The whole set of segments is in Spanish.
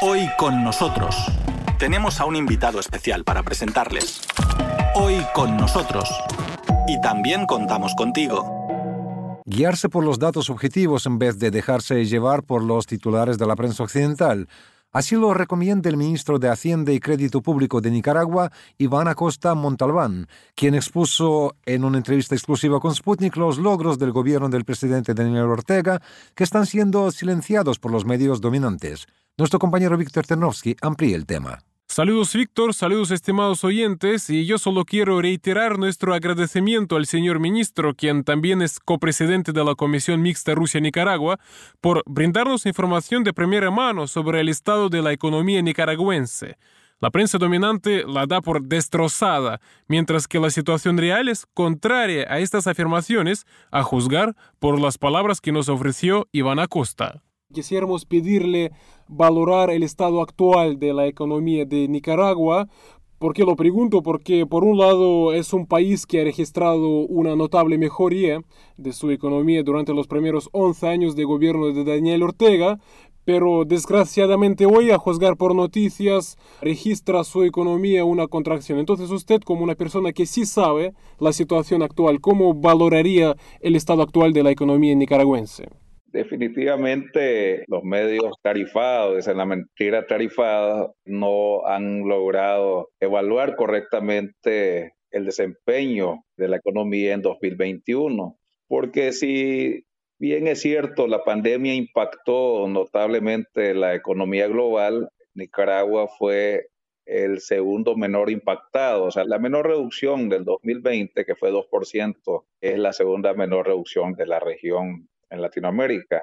Hoy con nosotros tenemos a un invitado especial para presentarles. Hoy con nosotros. Y también contamos contigo. Guiarse por los datos objetivos en vez de dejarse llevar por los titulares de la prensa occidental. Así lo recomienda el ministro de Hacienda y Crédito Público de Nicaragua, Iván Acosta Montalbán, quien expuso en una entrevista exclusiva con Sputnik los logros del gobierno del presidente Daniel Ortega, que están siendo silenciados por los medios dominantes. Nuestro compañero Víctor Ternovsky amplía el tema. Saludos Víctor, saludos estimados oyentes y yo solo quiero reiterar nuestro agradecimiento al señor ministro, quien también es copresidente de la Comisión Mixta Rusia-Nicaragua, por brindarnos información de primera mano sobre el estado de la economía nicaragüense. La prensa dominante la da por destrozada, mientras que la situación real es contraria a estas afirmaciones, a juzgar por las palabras que nos ofreció Iván Acosta. Quisiéramos pedirle valorar el estado actual de la economía de Nicaragua. ¿Por qué lo pregunto? Porque por un lado es un país que ha registrado una notable mejoría de su economía durante los primeros 11 años de gobierno de Daniel Ortega, pero desgraciadamente hoy, a juzgar por noticias, registra su economía una contracción. Entonces usted, como una persona que sí sabe la situación actual, ¿cómo valoraría el estado actual de la economía nicaragüense? Definitivamente los medios tarifados, en la mentira tarifada, no han logrado evaluar correctamente el desempeño de la economía en 2021. Porque si bien es cierto, la pandemia impactó notablemente la economía global, Nicaragua fue el segundo menor impactado. O sea, la menor reducción del 2020, que fue 2%, es la segunda menor reducción de la región en Latinoamérica.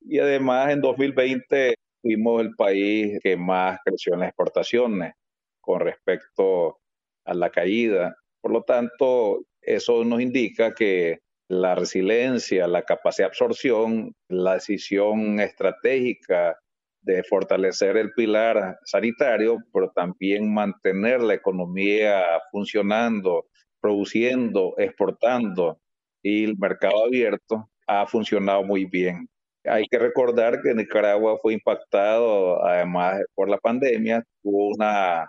Y además en 2020 fuimos el país que más creció en las exportaciones con respecto a la caída. Por lo tanto, eso nos indica que la resiliencia, la capacidad de absorción, la decisión estratégica de fortalecer el pilar sanitario, pero también mantener la economía funcionando, produciendo, exportando y el mercado abierto, ha funcionado muy bien. Hay que recordar que Nicaragua fue impactado además por la pandemia, hubo una,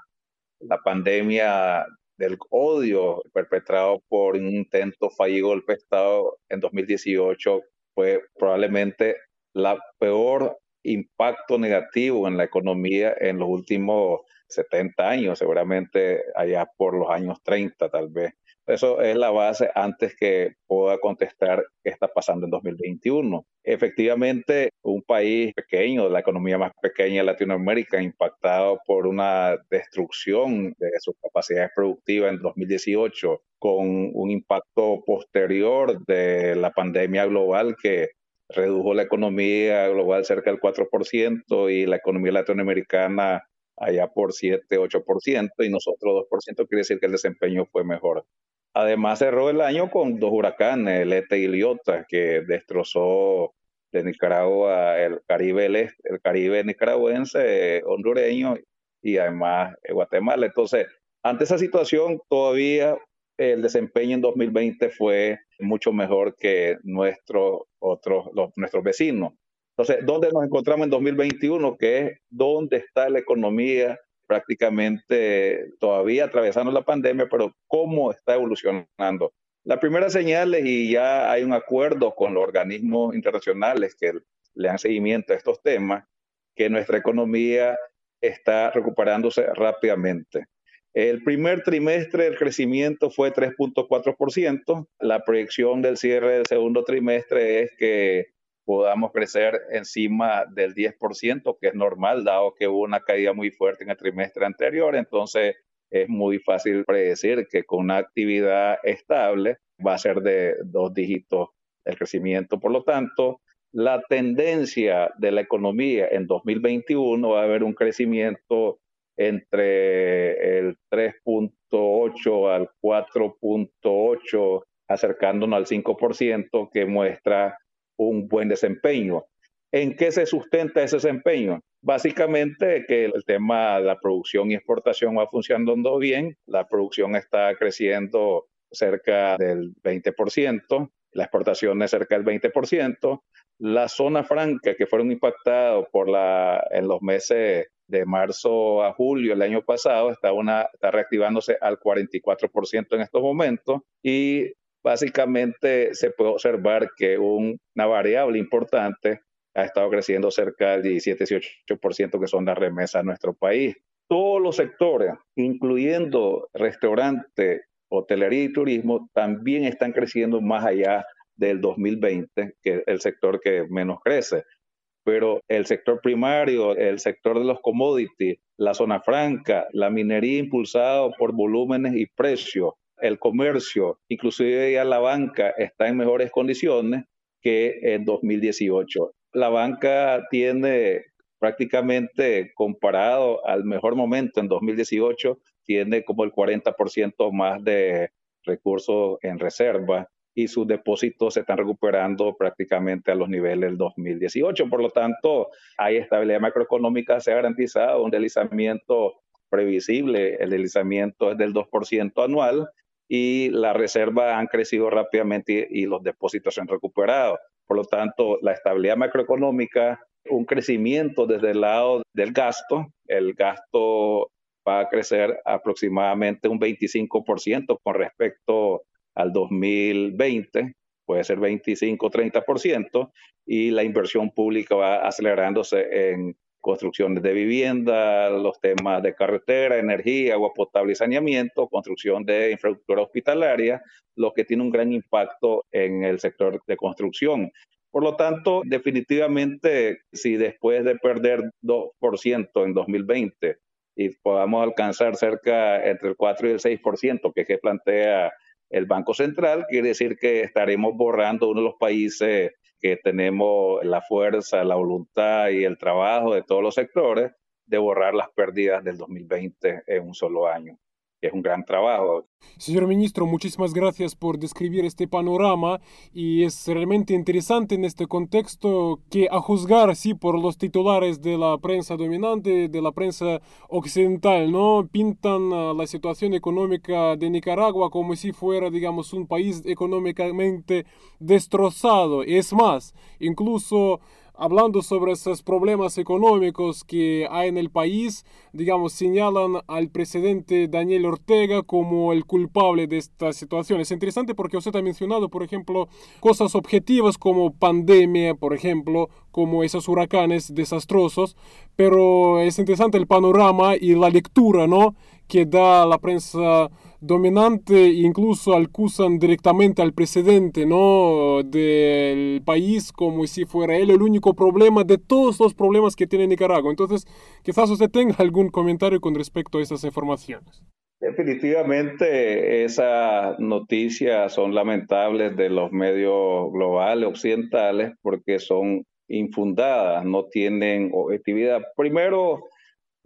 la pandemia del odio perpetrado por un intento fallido golpe de Estado en 2018 fue probablemente la peor impacto negativo en la economía en los últimos 70 años, seguramente allá por los años 30 tal vez. Eso es la base antes que pueda contestar qué está pasando en 2021. Efectivamente, un país pequeño, la economía más pequeña de Latinoamérica, impactado por una destrucción de sus capacidades productivas en 2018, con un impacto posterior de la pandemia global que redujo la economía global cerca del 4% y la economía latinoamericana allá por 7, 8% y nosotros 2%, quiere decir que el desempeño fue mejor. Además cerró el año con dos huracanes, el Eta y Liota, que destrozó de Nicaragua el Caribe, el, el Caribe nicaragüense, hondureño y además eh, Guatemala. Entonces, ante esa situación, todavía el desempeño en 2020 fue mucho mejor que nuestros otros, los, nuestros vecinos. Entonces, ¿dónde nos encontramos en 2021? Que es dónde está la economía prácticamente todavía atravesando la pandemia, pero cómo está evolucionando. La primera señal es, y ya hay un acuerdo con los organismos internacionales que le dan seguimiento a estos temas, que nuestra economía está recuperándose rápidamente. El primer trimestre el crecimiento fue 3.4%. La proyección del cierre del segundo trimestre es que podamos crecer encima del 10%, que es normal, dado que hubo una caída muy fuerte en el trimestre anterior. Entonces, es muy fácil predecir que con una actividad estable va a ser de dos dígitos el crecimiento. Por lo tanto, la tendencia de la economía en 2021 va a haber un crecimiento entre el 3.8 al 4.8, acercándonos al 5%, que muestra un buen desempeño. ¿En qué se sustenta ese desempeño? Básicamente que el tema de la producción y exportación va funcionando bien, la producción está creciendo cerca del 20%, la exportación es cerca del 20%, la zona franca que fueron impactadas por la, en los meses de marzo a julio el año pasado está, una, está reactivándose al 44% en estos momentos y básicamente se puede observar que una variable importante ha estado creciendo cerca del 17-18% que son las remesas a nuestro país. Todos los sectores, incluyendo restaurante, hotelería y turismo, también están creciendo más allá del 2020, que es el sector que menos crece. Pero el sector primario, el sector de los commodities, la zona franca, la minería impulsado por volúmenes y precios, el comercio, inclusive ya la banca está en mejores condiciones que en 2018. La banca tiene prácticamente comparado al mejor momento en 2018, tiene como el 40% más de recursos en reserva y sus depósitos se están recuperando prácticamente a los niveles del 2018. Por lo tanto, hay estabilidad macroeconómica, se ha garantizado un deslizamiento previsible, el deslizamiento es del 2% anual y las reservas han crecido rápidamente y, los depósitos se han recuperado. Por lo tanto, la estabilidad macroeconómica, un crecimiento desde el lado del gasto, el gasto va a crecer aproximadamente un 25% con respecto al 2020, puede ser 25-30%, y la inversión pública va acelerándose en construcciones de vivienda, los temas de carretera, energía, agua potable y saneamiento, construcción de infraestructura hospitalaria, lo que tiene un gran impacto en el sector de construcción. Por lo tanto, definitivamente, si después de perder 2% en 2020 y podamos alcanzar cerca entre el 4 y el 6%, que es que plantea el Banco Central, quiere decir que estaremos borrando uno de los países que tenemos la fuerza, la voluntad y el trabajo de todos los sectores de borrar las pérdidas del 2020 en un solo año es un gran trabajo. Señor ministro, muchísimas gracias por describir este panorama y es realmente interesante en este contexto que a juzgar, sí, por los titulares de la prensa dominante, de la prensa occidental, ¿no? Pintan la situación económica de Nicaragua como si fuera, digamos, un país económicamente destrozado. Es más, incluso hablando sobre esos problemas económicos que hay en el país, digamos, señalan al presidente Daniel Ortega como el culpable de esta situación. Es interesante porque usted ha mencionado, por ejemplo, cosas objetivas como pandemia, por ejemplo, como esos huracanes desastrosos, pero es interesante el panorama y la lectura, ¿no? que da la prensa dominante incluso acusan directamente al presidente ¿no? del país como si fuera él el único problema de todos los problemas que tiene Nicaragua. Entonces, quizás usted tenga algún comentario con respecto a esas informaciones. Definitivamente esas noticias son lamentables de los medios globales occidentales porque son infundadas, no tienen objetividad. Primero,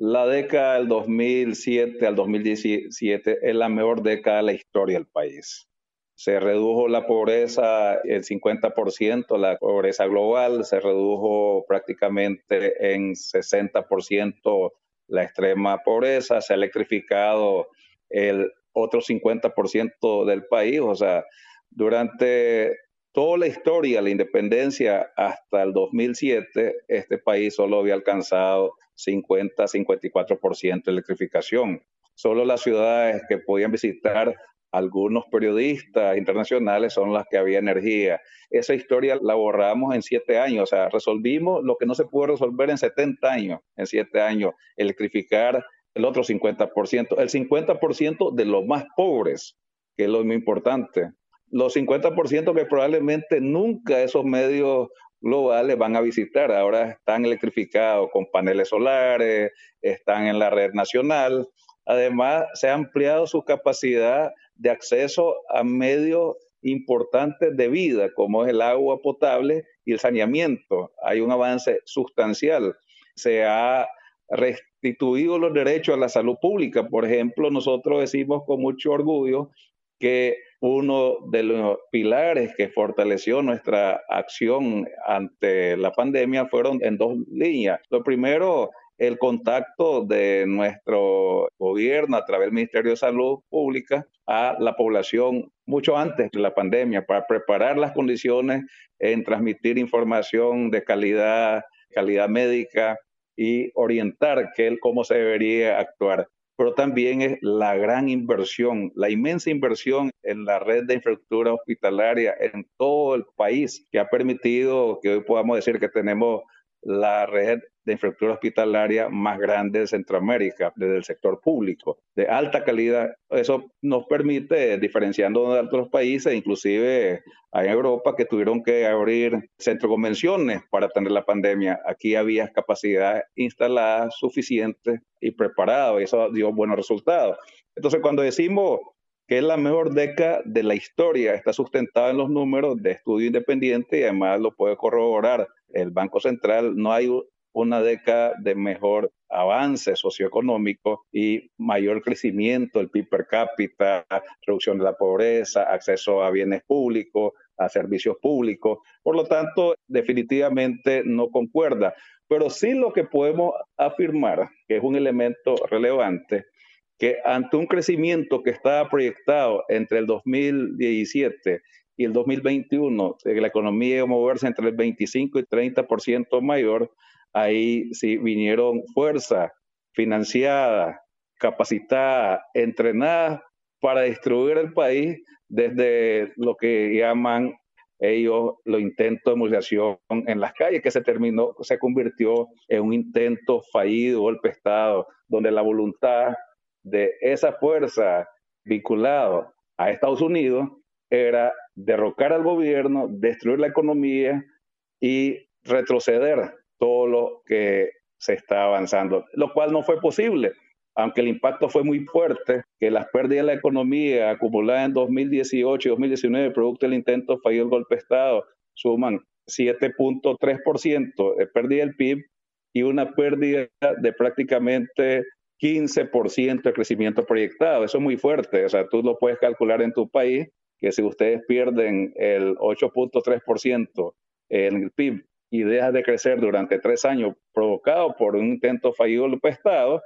la década del 2007 al 2017 es la mejor década de la historia del país. Se redujo la pobreza el 50%, la pobreza global, se redujo prácticamente en 60% la extrema pobreza, se ha electrificado el otro 50% del país, o sea, durante toda la historia, la independencia hasta el 2007, este país solo había alcanzado 50-54% de electrificación. Solo las ciudades que podían visitar algunos periodistas internacionales son las que había energía. Esa historia la borramos en siete años, o sea, resolvimos lo que no se pudo resolver en 70 años, en siete años, electrificar el otro 50%, el 50% de los más pobres, que es lo muy importante. Los 50% que probablemente nunca esos medios globales van a visitar. Ahora están electrificados con paneles solares, están en la red nacional. Además, se ha ampliado su capacidad de acceso a medios importantes de vida, como es el agua potable y el saneamiento. Hay un avance sustancial. Se ha restituido los derechos a la salud pública. Por ejemplo, nosotros decimos con mucho orgullo que uno de los pilares que fortaleció nuestra acción ante la pandemia fueron en dos líneas. Lo primero, el contacto de nuestro gobierno a través del Ministerio de Salud Pública a la población mucho antes de la pandemia para preparar las condiciones en transmitir información de calidad, calidad médica, y orientar que, cómo se debería actuar. Pero también es la gran inversión, la inmensa inversión en la red de infraestructura hospitalaria en todo el país que ha permitido que hoy podamos decir que tenemos la red de infraestructura hospitalaria más grande de Centroamérica, desde el sector público, de alta calidad. Eso nos permite, diferenciando de otros países, inclusive en Europa, que tuvieron que abrir centro convenciones para tener la pandemia. Aquí había capacidad instalada suficiente y preparada, y eso dio buenos resultados. Entonces, cuando decimos que es la mejor década de la historia, está sustentada en los números de estudio independiente y además lo puede corroborar el Banco Central. No hay una década de mejor avance socioeconómico y mayor crecimiento del PIB per cápita, reducción de la pobreza, acceso a bienes públicos, a servicios públicos. Por lo tanto, definitivamente no concuerda. Pero sí lo que podemos afirmar, que es un elemento relevante, que ante un crecimiento que estaba proyectado entre el 2017 y el 2021, la economía iba a moverse entre el 25 y 30% mayor, ahí sí vinieron fuerza financiada, capacitada, entrenada para destruir el país desde lo que llaman ellos los intentos de movilización en las calles, que se terminó, se convirtió en un intento fallido, golpe Estado, donde la voluntad de esa fuerza vinculada a Estados Unidos era derrocar al gobierno, destruir la economía y retroceder todo lo que se está avanzando, lo cual no fue posible, aunque el impacto fue muy fuerte, que las pérdidas de la economía acumuladas en 2018 y 2019, producto del intento fallido del golpe de Estado, suman 7.3% de pérdida del PIB y una pérdida de prácticamente 15% de crecimiento proyectado. Eso es muy fuerte. O sea, tú lo puedes calcular en tu país, que si ustedes pierden el 8.3% en el PIB y dejas de crecer durante tres años provocado por un intento fallido del Estado,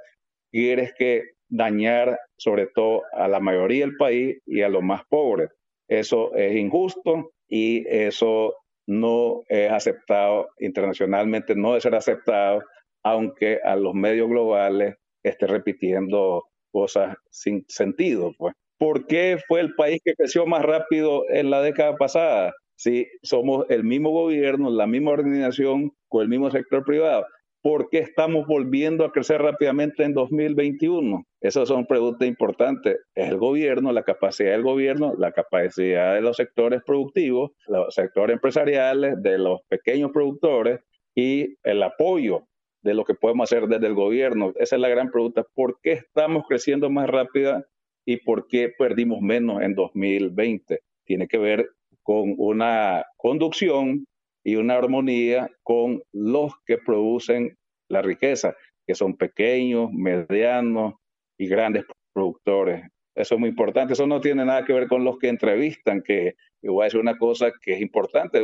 quieres que dañar sobre todo a la mayoría del país y a los más pobres. Eso es injusto y eso no es aceptado internacionalmente, no debe ser aceptado, aunque a los medios globales esté repitiendo cosas sin sentido. Pues. ¿Por qué fue el país que creció más rápido en la década pasada? Si somos el mismo gobierno, la misma organización con el mismo sector privado. ¿Por qué estamos volviendo a crecer rápidamente en 2021? Esas son preguntas importantes. Es el gobierno, la capacidad del gobierno, la capacidad de los sectores productivos, los sectores empresariales, de los pequeños productores y el apoyo de lo que podemos hacer desde el gobierno. Esa es la gran pregunta. ¿Por qué estamos creciendo más rápida y por qué perdimos menos en 2020? Tiene que ver con una conducción y una armonía con los que producen la riqueza, que son pequeños, medianos y grandes productores. Eso es muy importante. Eso no tiene nada que ver con los que entrevistan, que igual es una cosa que es importante.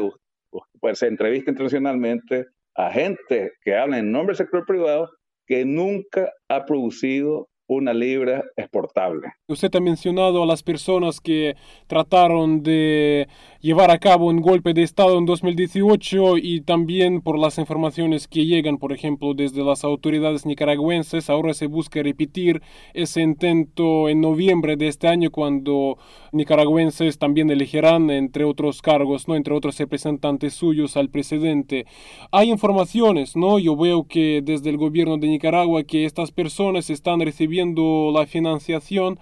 Pues se entrevista internacionalmente a gente que habla en nombre del sector privado que nunca ha producido una libra exportable. Usted ha mencionado a las personas que trataron de llevar a cabo un golpe de Estado en 2018 y también por las informaciones que llegan, por ejemplo, desde las autoridades nicaragüenses, ahora se busca repetir ese intento en noviembre de este año cuando nicaragüenses también elegirán, entre otros cargos, ¿no? entre otros representantes suyos, al presidente. Hay informaciones, ¿no? Yo veo que desde el gobierno de Nicaragua que estas personas están recibiendo la financiación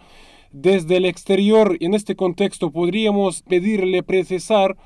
desde el exterior. En este contexto podríamos pedirle precisar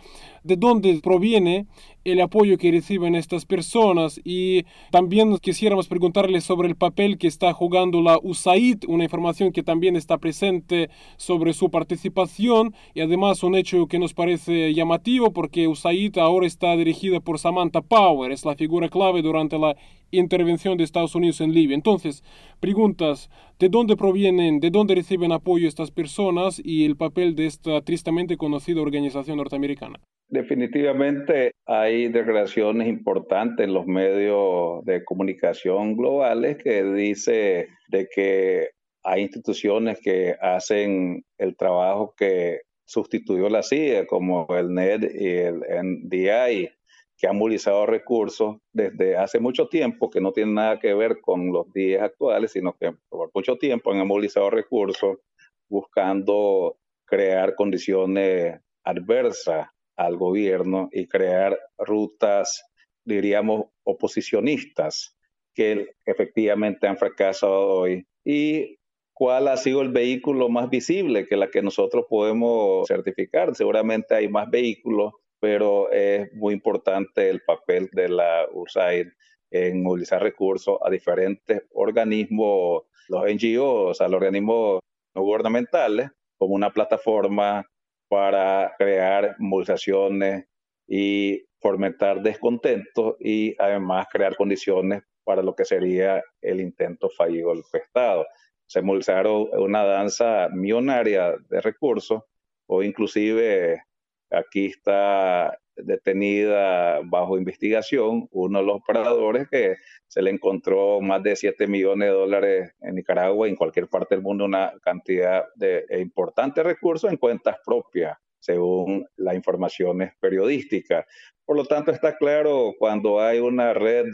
de dónde proviene el apoyo que reciben estas personas y también quisiéramos preguntarle sobre el papel que está jugando la USAID, una información que también está presente sobre su participación y además un hecho que nos parece llamativo porque USAID ahora está dirigida por Samantha Power, es la figura clave durante la intervención de Estados Unidos en Libia. Entonces, preguntas, ¿de dónde provienen, de dónde reciben apoyo estas personas y el papel de esta tristemente conocida organización norteamericana? Definitivamente hay declaraciones importantes en los medios de comunicación globales que dice de que hay instituciones que hacen el trabajo que sustituyó la CIA, como el NED y el NDI, que han movilizado recursos desde hace mucho tiempo, que no tiene nada que ver con los días actuales, sino que por mucho tiempo han movilizado recursos buscando crear condiciones adversas al gobierno y crear rutas, diríamos, oposicionistas que efectivamente han fracasado hoy. Y cuál ha sido el vehículo más visible que la que nosotros podemos certificar. Seguramente hay más vehículos, pero es muy importante el papel de la USAID en movilizar recursos a diferentes organismos, los NGOs, a los organismos no gubernamentales, como una plataforma para crear movilizaciones y fomentar descontentos y además crear condiciones para lo que sería el intento fallido del Estado. Se movilizaron una danza millonaria de recursos o inclusive aquí está detenida bajo investigación uno de los operadores que se le encontró más de 7 millones de dólares en Nicaragua y en cualquier parte del mundo una cantidad de importantes recursos en cuentas propias según las informaciones periodísticas. Por lo tanto, está claro cuando hay una red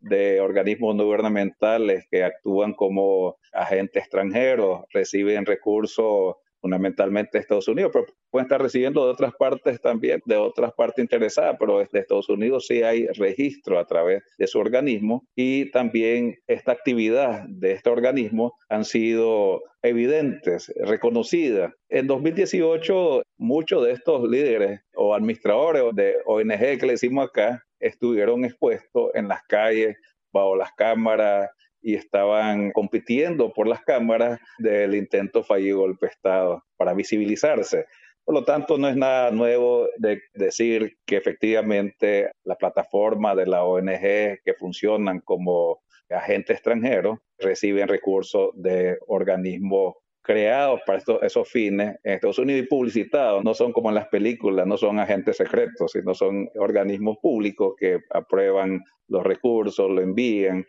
de organismos no gubernamentales que actúan como agentes extranjeros, reciben recursos fundamentalmente Estados Unidos, pero pueden estar recibiendo de otras partes también, de otras partes interesadas, pero de Estados Unidos sí hay registro a través de su organismo y también esta actividad de este organismo han sido evidentes, reconocidas. En 2018, muchos de estos líderes o administradores de ONG que le decimos acá estuvieron expuestos en las calles, bajo las cámaras y estaban compitiendo por las cámaras del intento fallido golpe Estado para visibilizarse. Por lo tanto, no es nada nuevo de decir que efectivamente la plataforma de la ONG que funcionan como agentes extranjeros reciben recursos de organismos creados para estos, esos fines en Estados Unidos y publicitados. No son como en las películas, no son agentes secretos, sino son organismos públicos que aprueban los recursos, lo envían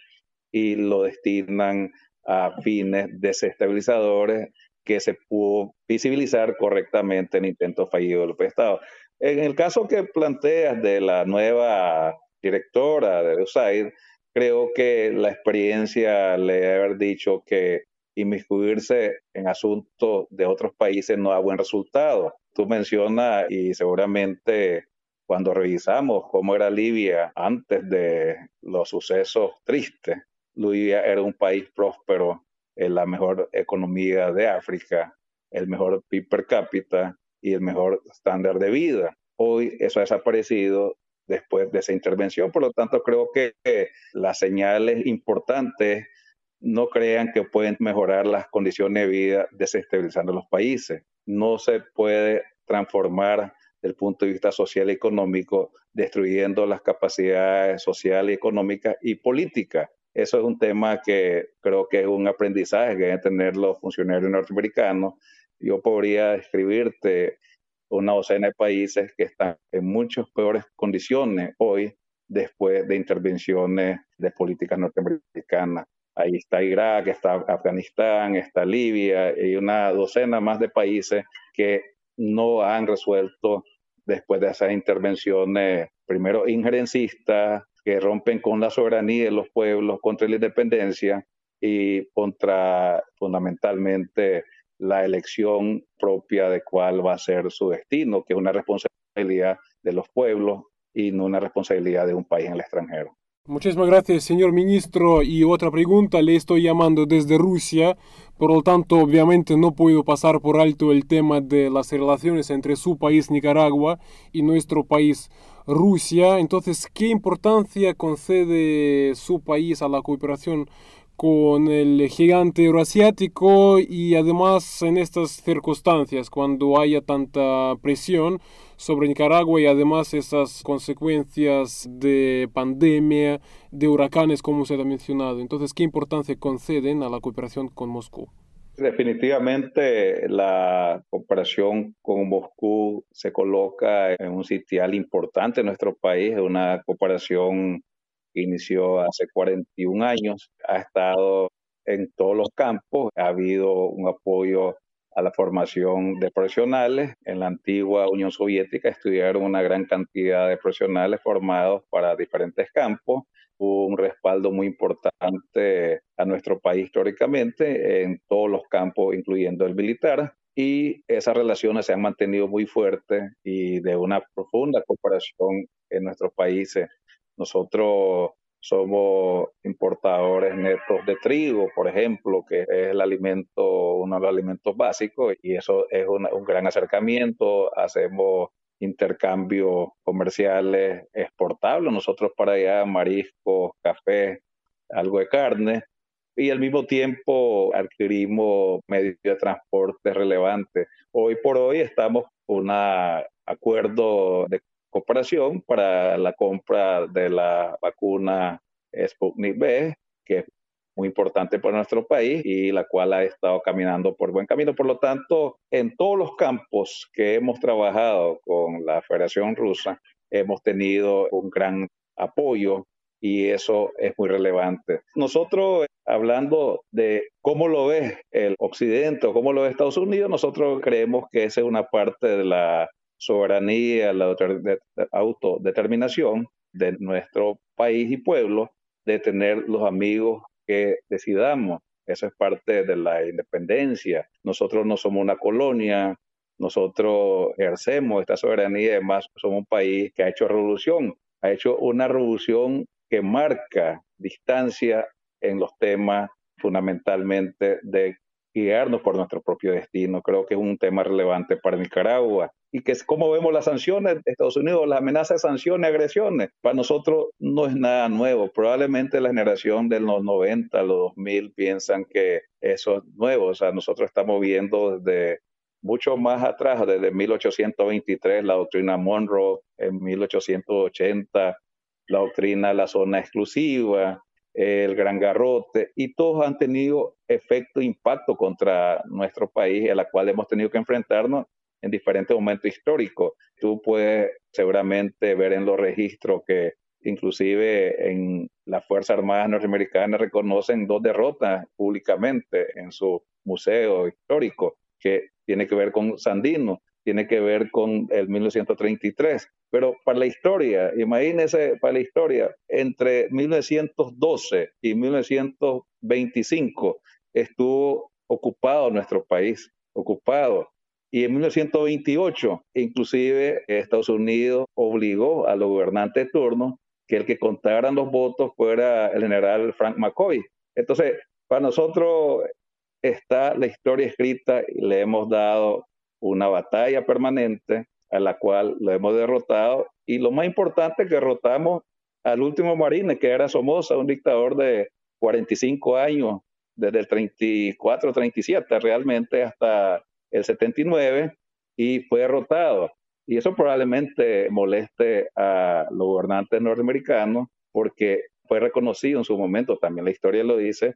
y lo destinan a fines desestabilizadores que se pudo visibilizar correctamente en intentos fallidos del Estado. En el caso que planteas de la nueva directora de USAID, creo que la experiencia le debe haber dicho que inmiscuirse en asuntos de otros países no da buen resultado. Tú mencionas y seguramente cuando revisamos cómo era Libia antes de los sucesos tristes, Libia era un país próspero, la mejor economía de África, el mejor PIB per cápita y el mejor estándar de vida. Hoy eso ha desaparecido después de esa intervención, por lo tanto creo que las señales importantes no crean que pueden mejorar las condiciones de vida desestabilizando los países. No se puede transformar desde el punto de vista social y económico, destruyendo las capacidades sociales, económicas y políticas. Eso es un tema que creo que es un aprendizaje que deben tener los funcionarios norteamericanos. Yo podría describirte una docena de países que están en muchas peores condiciones hoy después de intervenciones de políticas norteamericanas. Ahí está Irak, está Afganistán, está Libia y una docena más de países que no han resuelto después de esas intervenciones, primero injerencistas, que rompen con la soberanía de los pueblos, contra la independencia y contra fundamentalmente la elección propia de cuál va a ser su destino, que es una responsabilidad de los pueblos y no una responsabilidad de un país en el extranjero. Muchísimas gracias, señor ministro. Y otra pregunta, le estoy llamando desde Rusia, por lo tanto, obviamente no puedo pasar por alto el tema de las relaciones entre su país, Nicaragua, y nuestro país, Rusia. Entonces, ¿qué importancia concede su país a la cooperación con el gigante euroasiático y además en estas circunstancias, cuando haya tanta presión sobre Nicaragua y además esas consecuencias de pandemia, de huracanes, como usted ha mencionado. Entonces, ¿qué importancia conceden a la cooperación con Moscú? Definitivamente la cooperación con Moscú se coloca en un sitial importante en nuestro país, una cooperación inició hace 41 años, ha estado en todos los campos, ha habido un apoyo a la formación de profesionales. En la antigua Unión Soviética estudiaron una gran cantidad de profesionales formados para diferentes campos. Hubo un respaldo muy importante a nuestro país históricamente en todos los campos, incluyendo el militar. Y esas relaciones se han mantenido muy fuertes y de una profunda cooperación en nuestros países. Nosotros somos importadores netos de trigo, por ejemplo, que es el alimento, uno de los alimentos básicos, y eso es un gran acercamiento. Hacemos intercambios comerciales exportables, nosotros para allá mariscos, café, algo de carne, y al mismo tiempo adquirimos medios de transporte relevantes. Hoy por hoy estamos con un acuerdo de cooperación para la compra de la vacuna Sputnik B, que es muy importante para nuestro país y la cual ha estado caminando por buen camino. Por lo tanto, en todos los campos que hemos trabajado con la Federación Rusa, hemos tenido un gran apoyo y eso es muy relevante. Nosotros, hablando de cómo lo ve el Occidente o cómo lo ve Estados Unidos, nosotros creemos que esa es una parte de la soberanía, la autodeterminación de nuestro país y pueblo, de tener los amigos que decidamos. Eso es parte de la independencia. Nosotros no somos una colonia, nosotros ejercemos esta soberanía y además somos un país que ha hecho revolución, ha hecho una revolución que marca distancia en los temas fundamentalmente de guiarnos por nuestro propio destino. Creo que es un tema relevante para Nicaragua y que es como vemos las sanciones de Estados Unidos, las amenazas de sanciones, agresiones, para nosotros no es nada nuevo. Probablemente la generación de los 90, los 2000 piensan que eso es nuevo. O sea, nosotros estamos viendo desde mucho más atrás, desde 1823, la doctrina Monroe, en 1880, la doctrina de la zona exclusiva, el Gran Garrote, y todos han tenido efecto, impacto contra nuestro país, a la cual hemos tenido que enfrentarnos en diferentes momentos históricos. Tú puedes seguramente ver en los registros que inclusive en las Fuerzas Armadas norteamericanas reconocen dos derrotas públicamente en su museo histórico, que tiene que ver con Sandino, tiene que ver con el 1933. Pero para la historia, imagínese para la historia, entre 1912 y 1925 estuvo ocupado nuestro país, ocupado. Y en 1928, inclusive Estados Unidos obligó a los gobernantes de turno que el que contaran los votos fuera el general Frank McCoy. Entonces, para nosotros está la historia escrita y le hemos dado una batalla permanente a la cual lo hemos derrotado. Y lo más importante, que derrotamos al último marine, que era Somoza, un dictador de 45 años, desde el 34, 37 realmente hasta el 79 y fue derrotado. Y eso probablemente moleste a los gobernantes norteamericanos porque fue reconocido en su momento, también la historia lo dice,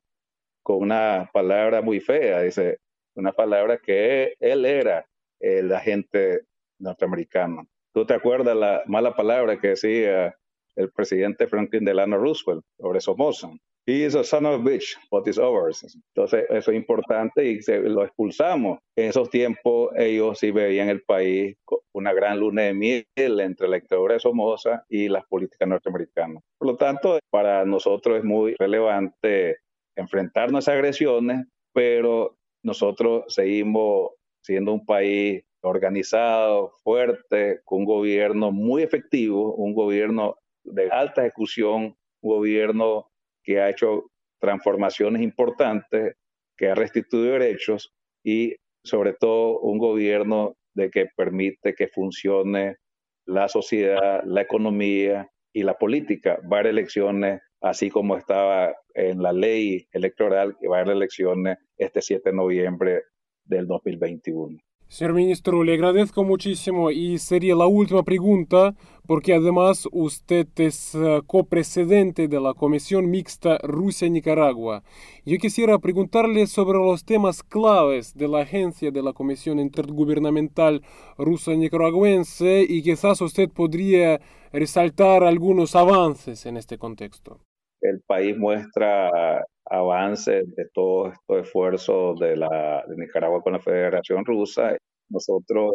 con una palabra muy fea, dice, una palabra que él era el agente norteamericano. ¿Tú te acuerdas la mala palabra que decía el presidente Franklin Delano Roosevelt sobre Somoza? He is a son of a bitch, but it's ours. Entonces, eso es importante y se, lo expulsamos. En esos tiempos, ellos sí veían el país una gran luna de miel entre la dictadura de Somoza y las políticas norteamericanas. Por lo tanto, para nosotros es muy relevante enfrentar nuestras agresiones, pero nosotros seguimos siendo un país organizado, fuerte, con un gobierno muy efectivo, un gobierno de alta ejecución, un gobierno que ha hecho transformaciones importantes, que ha restituido derechos y sobre todo un gobierno de que permite que funcione la sociedad, la economía y la política. Va a haber elecciones, así como estaba en la ley electoral, que va a haber elecciones este 7 de noviembre del 2021. Señor ministro, le agradezco muchísimo y sería la última pregunta porque además usted es eh, copresidente de la Comisión Mixta Rusia-Nicaragua. Yo quisiera preguntarle sobre los temas claves de la agencia de la Comisión Intergubernamental Rusa-Nicaragüense y quizás usted podría resaltar algunos avances en este contexto. El país muestra avance de todos estos esfuerzos de, la, Nicaragua con la Federación Rusa. Nosotros,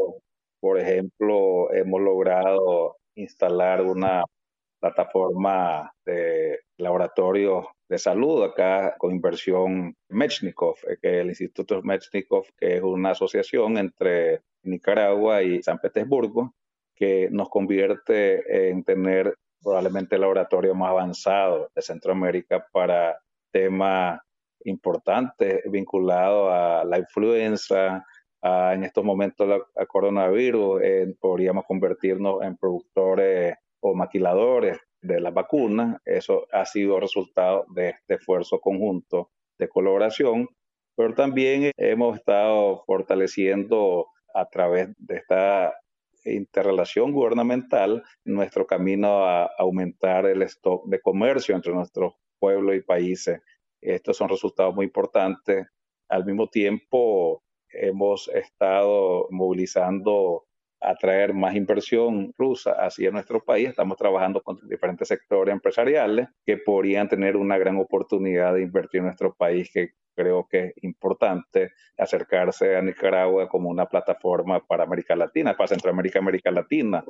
por ejemplo, hemos logrado instalar una plataforma de laboratorio de salud acá con inversión Mechnikov, eh, que el Instituto Mechnikov, que es una asociación entre Nicaragua y San Petersburgo, que nos convierte en tener probablemente el laboratorio más avanzado de Centroamérica para temas importantes vinculados a la influenza, en estos momentos al coronavirus, podríamos convertirnos en productores o maquiladores de las vacunas. Eso ha sido resultado de este esfuerzo conjunto de colaboración, pero también hemos estado fortaleciendo a través de esta interrelación gubernamental nuestro camino a aumentar el stock de comercio entre nuestros pueblos y países. Estos son resultados muy importantes. Al mismo tiempo, hemos estado movilizando atraer más inversión rusa hacia nuestro país. Estamos trabajando con diferentes sectores empresariales que podrían tener una gran oportunidad de invertir en nuestro país, que creo que es importante acercarse a Nicaragua como una plataforma para América Latina, para Centroamérica, América Latina.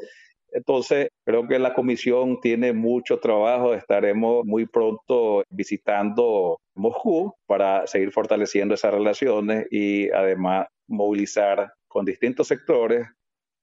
Entonces, creo que la comisión tiene mucho trabajo. Estaremos muy pronto visitando Moscú para seguir fortaleciendo esas relaciones y además movilizar con distintos sectores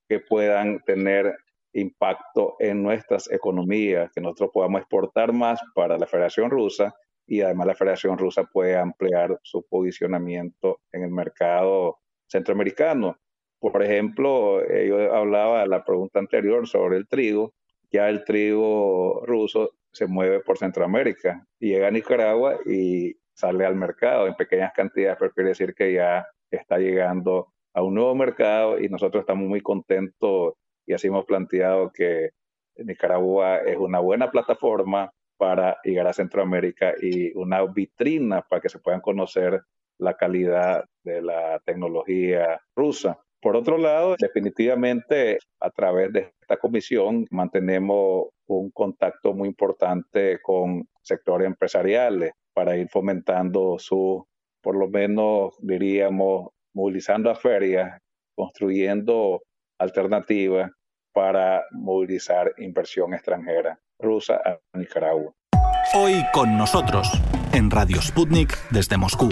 que puedan tener impacto en nuestras economías, que nosotros podamos exportar más para la Federación Rusa y además la Federación Rusa puede ampliar su posicionamiento en el mercado centroamericano. Por ejemplo, yo hablaba en la pregunta anterior sobre el trigo, ya el trigo ruso se mueve por Centroamérica llega a Nicaragua y sale al mercado en pequeñas cantidades, pero quiere decir que ya está llegando a un nuevo mercado y nosotros estamos muy contentos y así hemos planteado que Nicaragua es una buena plataforma para llegar a Centroamérica y una vitrina para que se puedan conocer la calidad de la tecnología rusa. Por otro lado, definitivamente a través de esta comisión mantenemos un contacto muy importante con sectores empresariales para ir fomentando su, por lo menos diríamos, movilizando a ferias, construyendo alternativas para movilizar inversión extranjera rusa a Nicaragua. Hoy con nosotros, en Radio Sputnik desde Moscú.